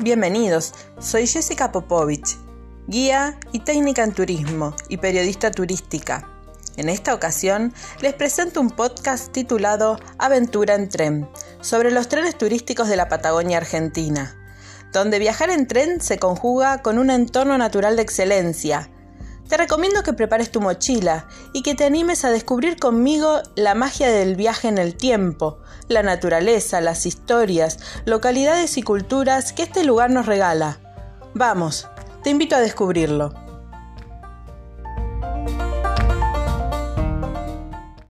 Bienvenidos, soy Jessica Popovich, guía y técnica en turismo y periodista turística. En esta ocasión les presento un podcast titulado Aventura en tren, sobre los trenes turísticos de la Patagonia Argentina, donde viajar en tren se conjuga con un entorno natural de excelencia, te recomiendo que prepares tu mochila y que te animes a descubrir conmigo la magia del viaje en el tiempo, la naturaleza, las historias, localidades y culturas que este lugar nos regala. Vamos, te invito a descubrirlo.